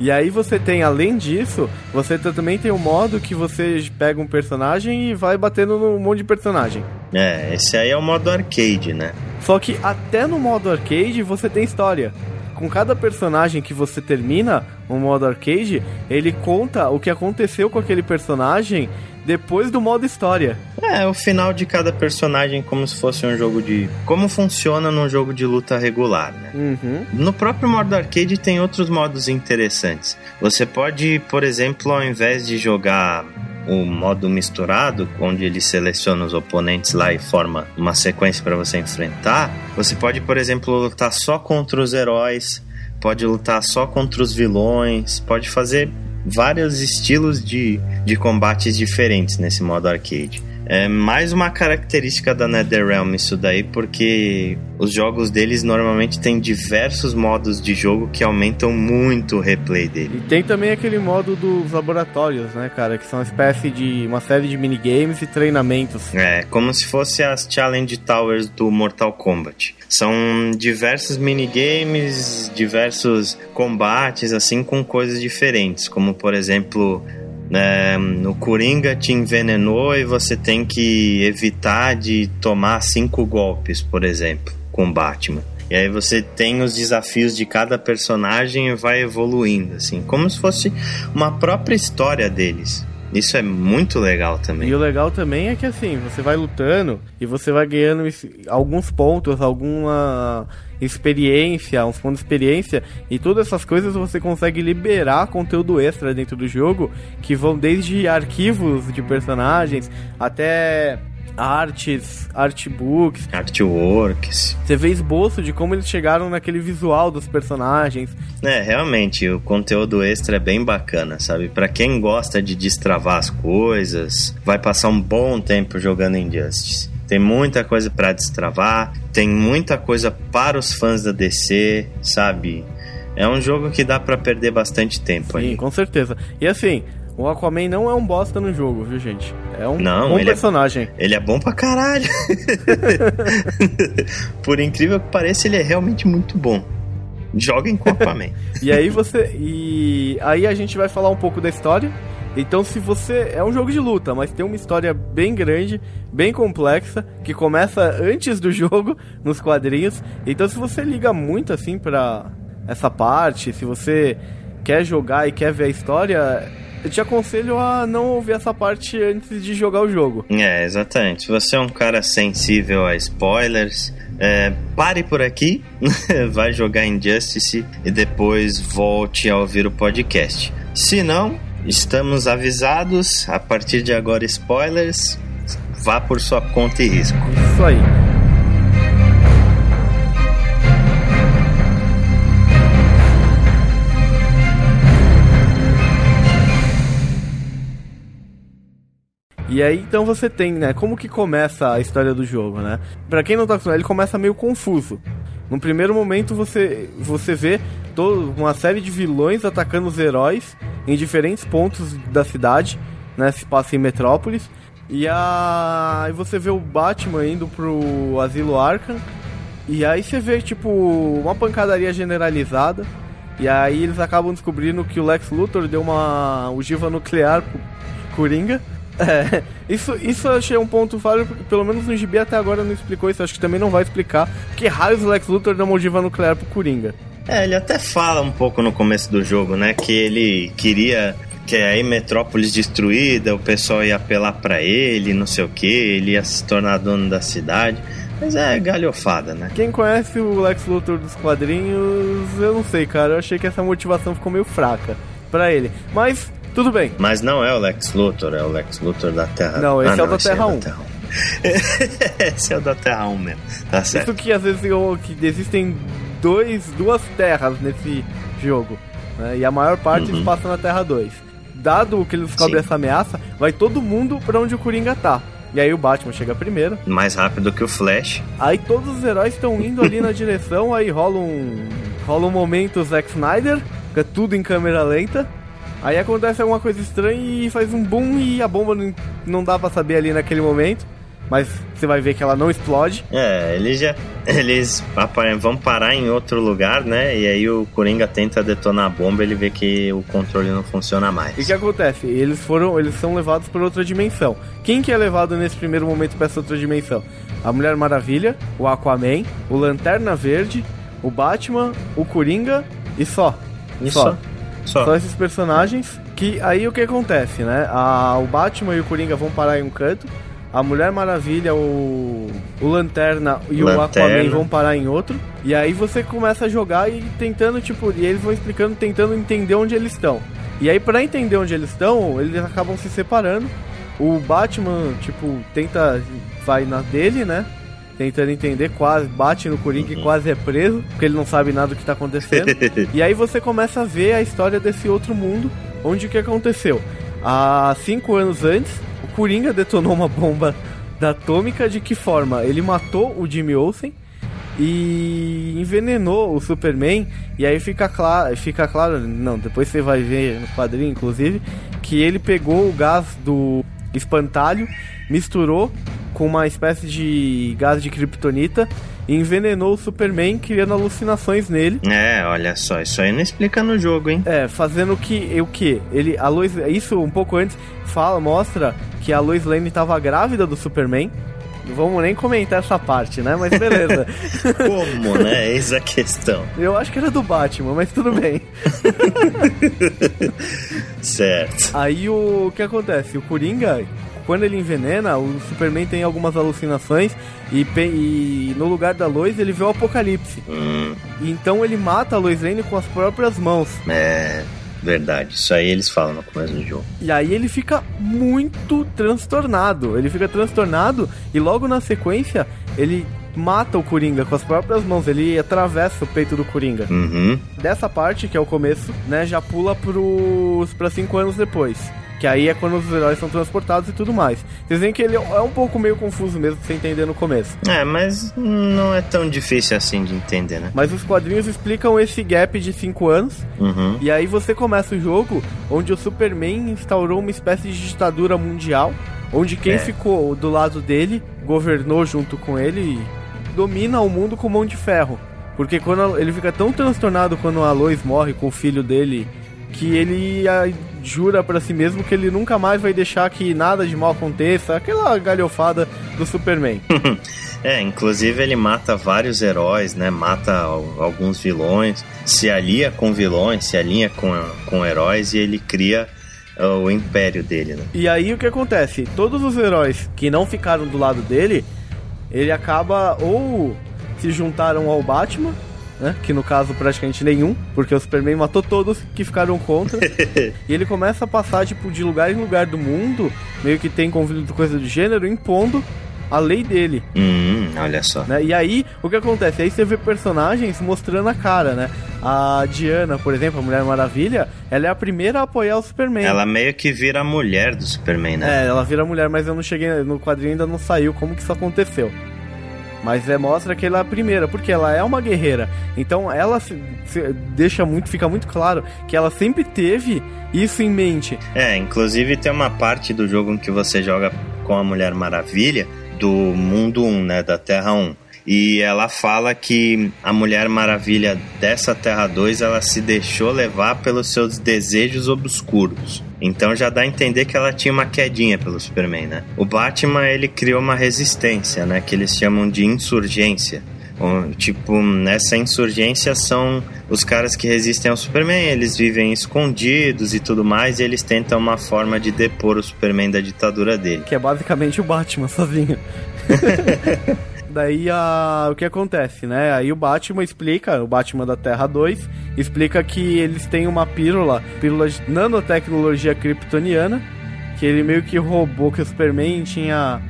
E aí você tem, além disso, você também tem um modo que você pega um personagem e vai batendo num monte de personagem. É, esse aí é o modo arcade, né? Só que até no modo arcade você tem história. Com cada personagem que você termina no modo arcade, ele conta o que aconteceu com aquele personagem depois do modo história. É, o final de cada personagem como se fosse um jogo de. Como funciona num jogo de luta regular, né? Uhum. No próprio modo arcade tem outros modos interessantes. Você pode, por exemplo, ao invés de jogar o modo misturado, onde ele seleciona os oponentes lá e forma uma sequência para você enfrentar, você pode, por exemplo, lutar só contra os heróis, pode lutar só contra os vilões, pode fazer vários estilos de, de combates diferentes nesse modo arcade. É mais uma característica da NetherRealm isso daí, porque os jogos deles normalmente têm diversos modos de jogo que aumentam muito o replay dele. E tem também aquele modo dos laboratórios, né, cara? Que são uma espécie de uma série de minigames e treinamentos. É, como se fosse as Challenge Towers do Mortal Kombat. São diversos minigames, diversos combates, assim, com coisas diferentes, como por exemplo é, o Coringa te envenenou e você tem que evitar de tomar cinco golpes, por exemplo, com Batman. E aí você tem os desafios de cada personagem e vai evoluindo, assim, como se fosse uma própria história deles. Isso é muito legal também. E o legal também é que assim, você vai lutando e você vai ganhando alguns pontos, alguma experiência, uns pontos de experiência, e todas essas coisas você consegue liberar conteúdo extra dentro do jogo, que vão desde arquivos de personagens até artes, artbooks, artworks. Você vê esboço de como eles chegaram naquele visual dos personagens. É, realmente, o conteúdo extra é bem bacana, sabe? Para quem gosta de destravar as coisas, vai passar um bom tempo jogando Injustice. Tem muita coisa para destravar, tem muita coisa para os fãs da DC, sabe? É um jogo que dá para perder bastante tempo Sim, aí. com certeza. E assim, o Aquaman não é um bosta no jogo, viu, gente? É um não, bom ele é personagem. É, ele é bom pra caralho. Por incrível que pareça, ele é realmente muito bom. Joguem com Aquaman. e aí você. E aí a gente vai falar um pouco da história então, se você. É um jogo de luta, mas tem uma história bem grande, bem complexa, que começa antes do jogo, nos quadrinhos. Então, se você liga muito assim pra essa parte, se você quer jogar e quer ver a história, eu te aconselho a não ouvir essa parte antes de jogar o jogo. É, exatamente. Se você é um cara sensível a spoilers, é, pare por aqui, vai jogar Injustice e depois volte a ouvir o podcast. Se não, Estamos avisados, a partir de agora spoilers, vá por sua conta e risco. Isso aí. E aí então você tem, né, como que começa a história do jogo, né? Para quem não tá acostumado, ele começa meio confuso. No primeiro momento você você vê todo, uma série de vilões atacando os heróis em diferentes pontos da cidade, né? Se passa em Metrópolis. E aí você vê o Batman indo pro Asilo Arkham. E aí você vê, tipo, uma pancadaria generalizada. E aí eles acabam descobrindo que o Lex Luthor deu uma ogiva nuclear pro Coringa. É, isso, isso eu achei um ponto falho, pelo menos no GB até agora não explicou isso, acho que também não vai explicar que raios o Lex Luthor deu uma ogiva nuclear pro Coringa. É, ele até fala um pouco no começo do jogo, né? Que ele queria que aí Metrópolis destruída, o pessoal ia apelar para ele, não sei o que, ele ia se tornar dono da cidade. Mas é galhofada, né? Quem conhece o Lex Luthor dos quadrinhos, eu não sei, cara. Eu achei que essa motivação ficou meio fraca para ele. Mas, tudo bem. Mas não é o Lex Luthor, é o Lex Luthor da Terra. Não, esse ah, é o da Terra 1. É Terra 1. esse é o da Terra 1 mesmo. Tá certo. Isso que às vezes eu, que existem dois, duas terras nesse jogo. Né? E a maior parte uhum. passa na Terra 2. Dado que ele descobre Sim. essa ameaça, vai todo mundo para onde o Coringa tá. E aí o Batman chega primeiro. Mais rápido que o Flash. Aí todos os heróis estão indo ali na direção, aí rola um. rola um momento Zack Snyder, fica tudo em câmera lenta. Aí acontece alguma coisa estranha e faz um boom e a bomba não, não dá para saber ali naquele momento mas você vai ver que ela não explode. É, eles já. Eles vão parar em outro lugar, né? E aí o Coringa tenta detonar a bomba ele vê que o controle não funciona mais. E o que acontece? Eles foram. Eles são levados para outra dimensão. Quem que é levado nesse primeiro momento para essa outra dimensão? A Mulher Maravilha, o Aquaman, o Lanterna Verde, o Batman, o Coringa e só. E só. Só. Só esses personagens. Que aí o que acontece, né? A, o Batman e o Coringa vão parar em um canto a Mulher Maravilha, o, o Lanterna e Lanterna. o Aquaman vão parar em outro. E aí você começa a jogar e tentando, tipo, e eles vão explicando, tentando entender onde eles estão. E aí, para entender onde eles estão, eles acabam se separando. O Batman, tipo, tenta. vai na dele, né? Tentando entender, quase bate no Coringa uhum. e quase é preso, porque ele não sabe nada do que tá acontecendo. e aí você começa a ver a história desse outro mundo, onde o que aconteceu? Há cinco anos antes, Coringa detonou uma bomba da atômica de que forma? Ele matou o Jimmy Olsen e envenenou o Superman. E aí fica claro, fica claro, não, depois você vai ver no quadrinho, inclusive, que ele pegou o gás do espantalho, misturou com uma espécie de gás de kryptonita e envenenou o Superman, criando alucinações nele. É, olha só, isso aí não explica no jogo, hein? É, fazendo que o que? Ele a Lois, isso um pouco antes fala, mostra que a Lois Lane estava grávida do Superman. Não vamos nem comentar essa parte, né? Mas beleza. Como, né? Eis a questão. Eu acho que era do Batman, mas tudo bem. certo. Aí o, o que acontece? O Coringa, quando ele envenena, o Superman tem algumas alucinações e, e no lugar da Lois ele vê o apocalipse. Hum. Então ele mata a Lois Lane com as próprias mãos. É. Verdade, isso aí eles falam no começo do jogo. E aí ele fica muito transtornado. Ele fica transtornado e logo na sequência ele mata o Coringa com as próprias mãos. Ele atravessa o peito do Coringa. Uhum. Dessa parte, que é o começo, né, já pula pros, pra cinco anos depois. Que aí é quando os heróis são transportados e tudo mais. Vocês veem que ele é um pouco meio confuso mesmo pra você entender no começo. É, mas não é tão difícil assim de entender, né? Mas os quadrinhos explicam esse gap de 5 anos. Uhum. E aí você começa o jogo onde o Superman instaurou uma espécie de ditadura mundial. Onde quem É. ficou do lado dele, governou junto com ele e domina o mundo com mão de ferro. Porque quando ele fica tão transtornado quando a Lois morre com o filho dele, que ele ah, jura pra si mesmo que ele nunca mais vai deixar que nada de mal aconteça. Aquela galhofada do Superman. É, inclusive ele mata vários heróis, né? Mata al- alguns vilões, se alia com vilões, se alinha com, com heróis e ele cria uh, o império dele, né? E aí o que acontece? Todos os heróis que não ficaram do lado dele, ele acaba ou se juntaram ao Batman, né? Que no caso praticamente nenhum, porque o Superman matou todos que ficaram contra. e ele começa a passar tipo de lugar em lugar do mundo, meio que tem conflito coisa do gênero, impondo a lei dele, Hum, olha só. né? E aí, o que acontece? Aí você vê personagens mostrando a cara, né? A Diana, por exemplo, a Mulher Maravilha, ela é a primeira a apoiar o Superman. Ela meio que vira a mulher do Superman, né? É, ela vira mulher, mas eu não cheguei no quadrinho ainda não saiu como que isso aconteceu. Mas é, mostra que ela é a primeira, porque ela é uma guerreira. Então ela se- se- deixa muito, fica muito claro que ela sempre teve isso em mente. É, inclusive tem uma parte do jogo em que você joga com a Mulher Maravilha do mundo 1, né, da Terra 1. E ela fala que a Mulher Maravilha dessa Terra 2, ela se deixou levar pelos seus desejos obscuros. Então já dá a entender que ela tinha uma quedinha pelo Superman, né? O Batman, ele criou uma resistência, né, que eles chamam de insurgência. Tipo, nessa insurgência são os caras que resistem ao Superman, eles vivem escondidos e tudo mais, e eles tentam uma forma de depor o Superman da ditadura dele. Que é basicamente o Batman sozinho. Daí a... o que acontece, né? Aí o Batman explica, o Batman da Terra 2, explica que eles têm uma pílula, pílula de nanotecnologia kryptoniana, que ele meio que roubou que o Superman tinha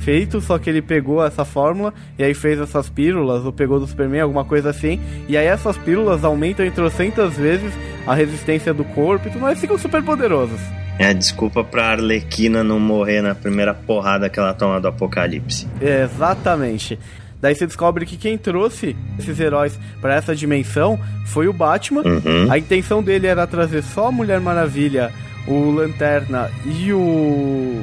feito, só que ele pegou essa fórmula e aí fez essas pílulas, ou pegou do Superman, alguma coisa assim, e aí essas pílulas aumentam em trocentas vezes a resistência do corpo e tudo mais, ficam super poderosos. É, desculpa pra Arlequina não morrer na primeira porrada que ela toma do Apocalipse. Exatamente. Daí você descobre que quem trouxe esses heróis pra essa dimensão foi o Batman. Uhum. A intenção dele era trazer só a Mulher Maravilha, o Lanterna e o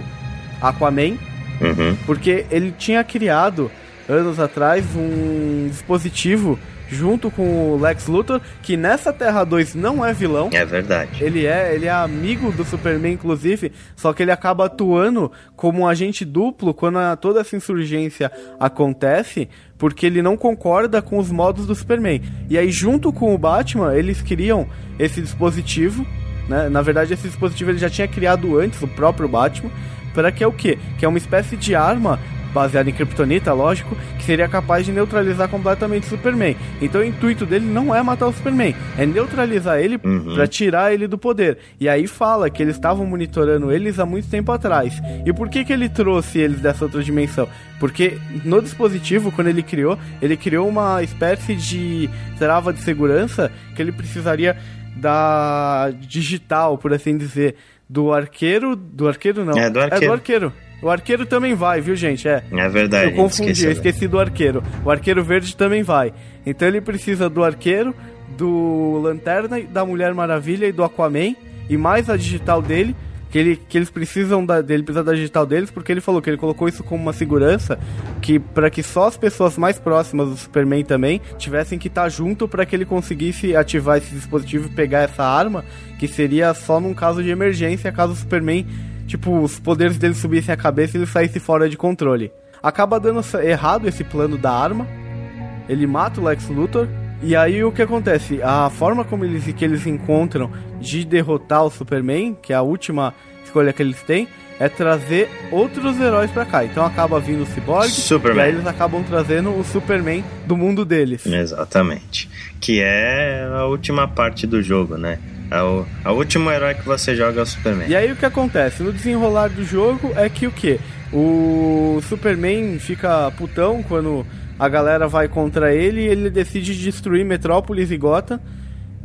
Aquaman, Uhum. porque ele tinha criado anos atrás um dispositivo junto com o Lex Luthor, que nessa Terra 2 não é vilão. É verdade. Ele é, ele é amigo do Superman, inclusive, só que ele acaba atuando como um agente duplo quando a- toda essa insurgência acontece, porque ele não concorda com os modos do Superman. E aí, junto com o Batman, eles criam esse dispositivo, né? Na verdade, esse dispositivo ele já tinha criado antes, o próprio Batman, para que é o quê? Que é uma espécie de arma baseada em kryptonita, lógico, que seria capaz de neutralizar completamente o Superman. Então o intuito dele não é matar o Superman, é neutralizar ele Uhum. pra tirar ele do poder. E aí fala que eles estavam monitorando eles há muito tempo atrás. E por que que ele trouxe eles dessa outra dimensão? Porque no dispositivo, quando ele criou, ele criou uma espécie de trava de segurança que ele precisaria da digital, por assim dizer, do arqueiro. Do arqueiro não. É do arqueiro. É do arqueiro. O arqueiro também vai, viu, gente? É. É verdade. Eu confundi, eu esqueci do arqueiro. O arqueiro verde também vai. Então ele precisa do arqueiro, do Lanterna, da Mulher Maravilha e do Aquaman. E mais a digital dele. Que, ele, que eles precisam da, dele precisa da digital deles, porque ele falou que ele colocou isso como uma segurança que para que só as pessoas mais próximas do Superman também tivessem que estar tá junto para que ele conseguisse ativar esse dispositivo e pegar essa arma, que seria só num caso de emergência, caso o Superman tipo, os poderes dele subissem a cabeça e ele saísse fora de controle. Acaba dando errado esse plano da arma. Ele mata o Lex Luthor. E aí o que acontece? A forma como eles, que eles encontram de derrotar o Superman, que é a última escolha que eles têm, é trazer outros heróis para cá. Então acaba vindo o Cyborg Superman. e aí eles acabam trazendo o Superman do mundo deles. Exatamente. Que é a última parte do jogo, né? É o, é último herói que você joga é o Superman. E aí o que acontece? No desenrolar do jogo é que o que? O Superman fica putão quando a galera vai contra ele e ele decide destruir Metrópolis e Gotham.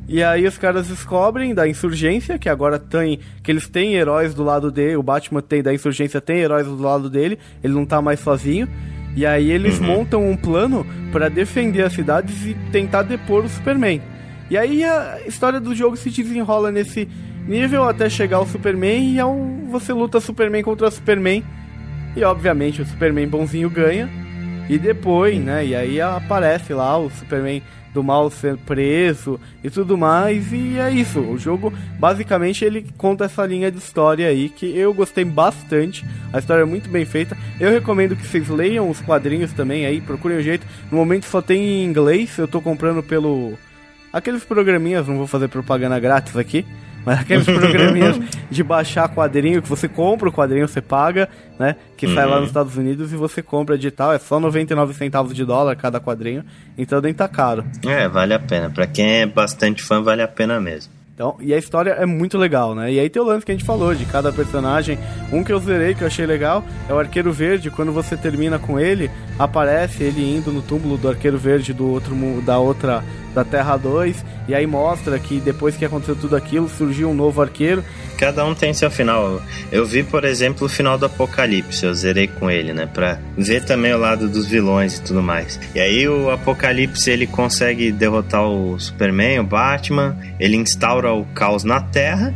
E aí os caras descobrem da insurgência, que agora tem. que eles têm heróis do lado dele, o Batman tem da insurgência tem heróis do lado dele, ele não tá mais sozinho. E aí eles uhum. montam um plano para defender as cidades e tentar depor o Superman. E aí a história do jogo se desenrola nesse nível até chegar ao Superman e é um, você luta Superman contra Superman. E obviamente o Superman bonzinho ganha. E depois, né? E aí aparece lá o Superman do mal ser preso e tudo mais. E é isso. O jogo, basicamente, ele conta essa linha de história aí que eu gostei bastante. A história é muito bem feita. Eu recomendo que vocês leiam os quadrinhos também aí, procurem o jeito. No momento só tem em inglês, eu tô comprando pelo aqueles programinhas, não vou fazer propaganda grátis aqui, mas aqueles programinhas de baixar quadrinho, que você compra o quadrinho, você paga, né? Que uhum. sai lá uhum. nos Estados Unidos e você compra digital, é só 99 centavos de dólar cada quadrinho, então nem tá caro. É, vale a pena. Pra quem é bastante fã, vale a pena mesmo. Então, e a história é muito legal, né? E aí tem o lance que a gente falou de cada personagem. Um que eu zerei, que eu achei legal, é o Arqueiro Verde. Quando você termina com ele, aparece ele indo no túmulo do Arqueiro Verde do outro da outra da Terra 2, e aí mostra que depois que aconteceu tudo aquilo, surgiu um novo arqueiro. Cada um tem seu final. Eu vi, por exemplo, o final do Apocalipse, eu zerei com ele, né, pra ver também o lado dos vilões e tudo mais. E aí o Apocalipse, ele consegue derrotar o Superman, o Batman, ele instaura o caos na Terra,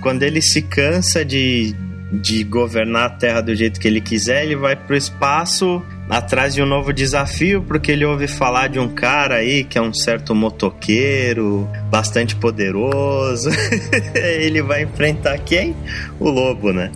quando ele se cansa de, de governar a Terra do jeito que ele quiser, ele vai pro espaço atrás de um novo desafio, porque ele ouve falar de um cara aí que é um certo motoqueiro, bastante poderoso. ele vai enfrentar quem? O lobo, né?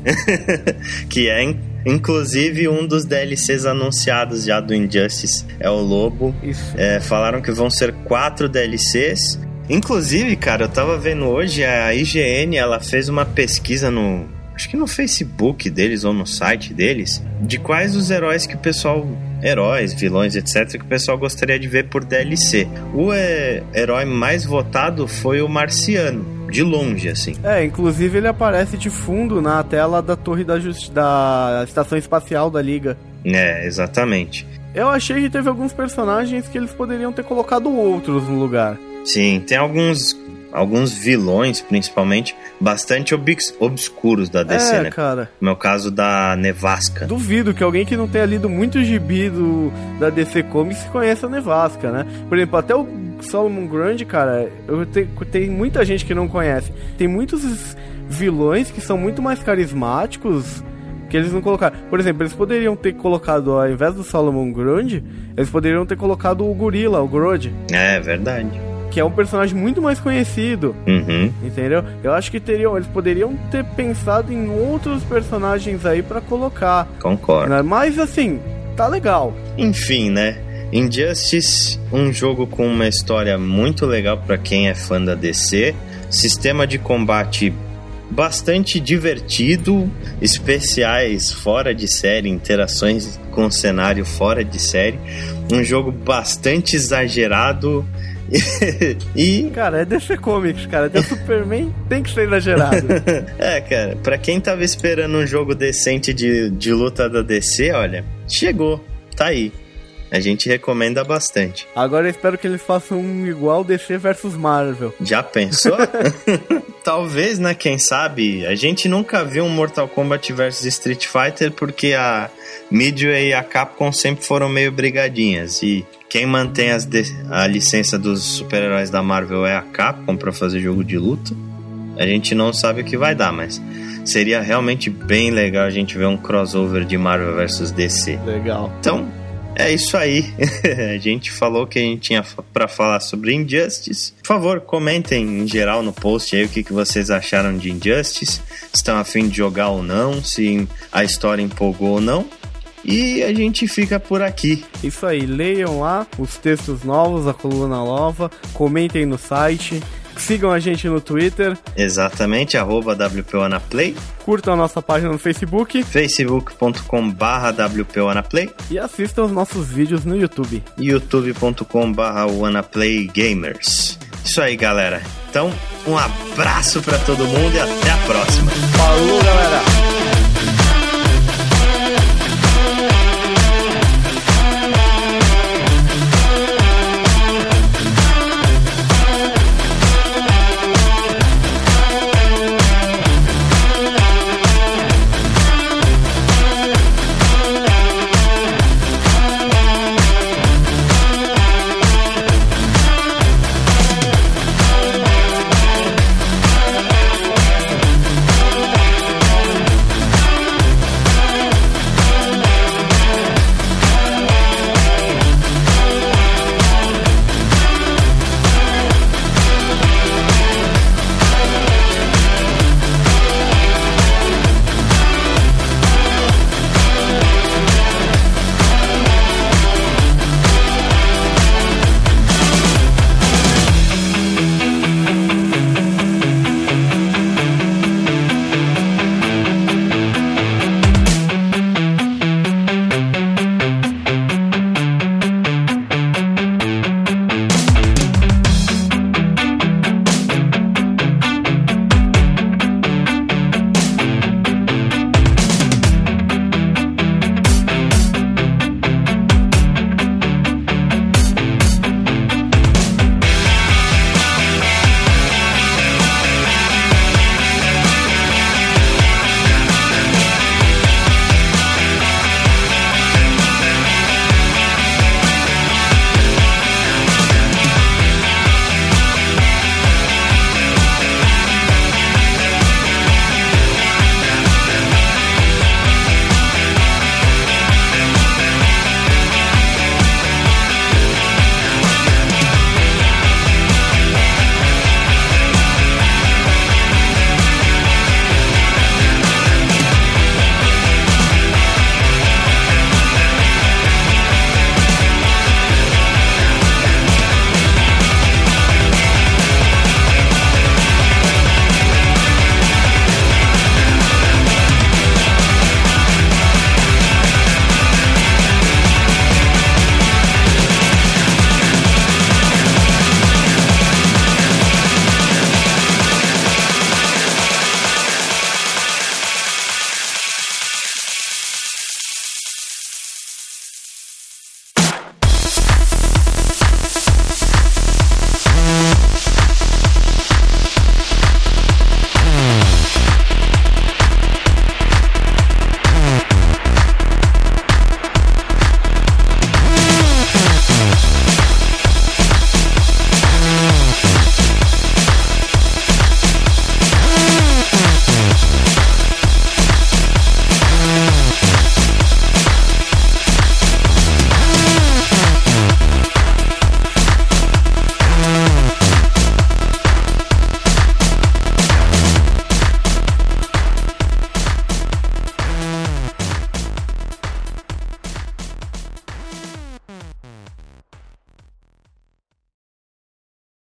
que é Inclusive, um dos DLCs anunciados já do Injustice é o Lobo. É, falaram que vão ser quatro DLCs. Inclusive, cara, eu tava vendo hoje, a IGN ela fez uma pesquisa no, acho que no Facebook deles ou no site deles, de quais os heróis que o pessoal. Heróis, vilões, etc., que o pessoal gostaria de ver por DLC. O é, herói mais votado foi o Marciano, de longe, assim. É, inclusive ele aparece de fundo na tela da torre da, Justi da Estação Espacial da Liga. É, exatamente. Eu achei que teve alguns personagens que eles poderiam ter colocado outros no lugar. Sim, tem alguns alguns vilões, principalmente, bastante obs obscuros da DC, é, né? cara. No meu caso da Nevasca. Duvido que alguém que não tenha lido muito gibi do, da DC Comics conheça a Nevasca, né? Por exemplo, até o Solomon Grundy, cara, eu te, tem muita gente que não conhece. Tem muitos vilões que são muito mais carismáticos que eles não colocaram. Por exemplo, eles poderiam ter colocado, ao invés do Solomon Grundy, eles poderiam ter colocado o Gorila, o Grodd. É, verdade que é um personagem muito mais conhecido. Uhum. Entendeu? Eu acho que teriam, eles poderiam ter pensado em outros personagens aí para colocar. Concordo. Né? Mas assim, tá legal. Enfim, né? Injustice, um jogo com uma história muito legal para quem é fã da DC, sistema de combate bastante divertido, especiais fora de série, interações com cenário fora de série, um jogo bastante exagerado e. Cara, é DC Comics, cara. The Superman tem que ser exagerado. é, cara, pra quem tava esperando um jogo decente de, de luta da DC, olha, chegou. Tá aí. A gente recomenda bastante. Agora eu espero que eles façam um igual DC versus Marvel. Já pensou? talvez, né, quem sabe, a gente nunca viu um Mortal Kombat versus Street Fighter porque a Midway e a Capcom sempre foram meio brigadinhas e quem mantém a licença dos super-heróis da Marvel é a Capcom para fazer jogo de luta. A gente não sabe o que vai dar, mas seria realmente bem legal a gente ver um crossover de Marvel versus DC. Legal. Então, é isso aí. a gente falou que a gente tinha para falar sobre Injustice. Por favor, comentem em geral no post aí o que, que vocês acharam de Injustice. Estão afim de jogar ou não, se a história empolgou ou não. E a gente fica por aqui. Isso aí, leiam lá os textos novos, a coluna nova, comentem no site. Sigam a gente no Twitter. Exatamente, arroba WPOnaplay. Curtam a nossa página no Facebook. facebook.com barra WPOnaplay. E assistam os nossos vídeos no YouTube. youtube.com barra. Isso aí, galera. Então, um abraço para todo mundo e até a próxima. Falou, galera!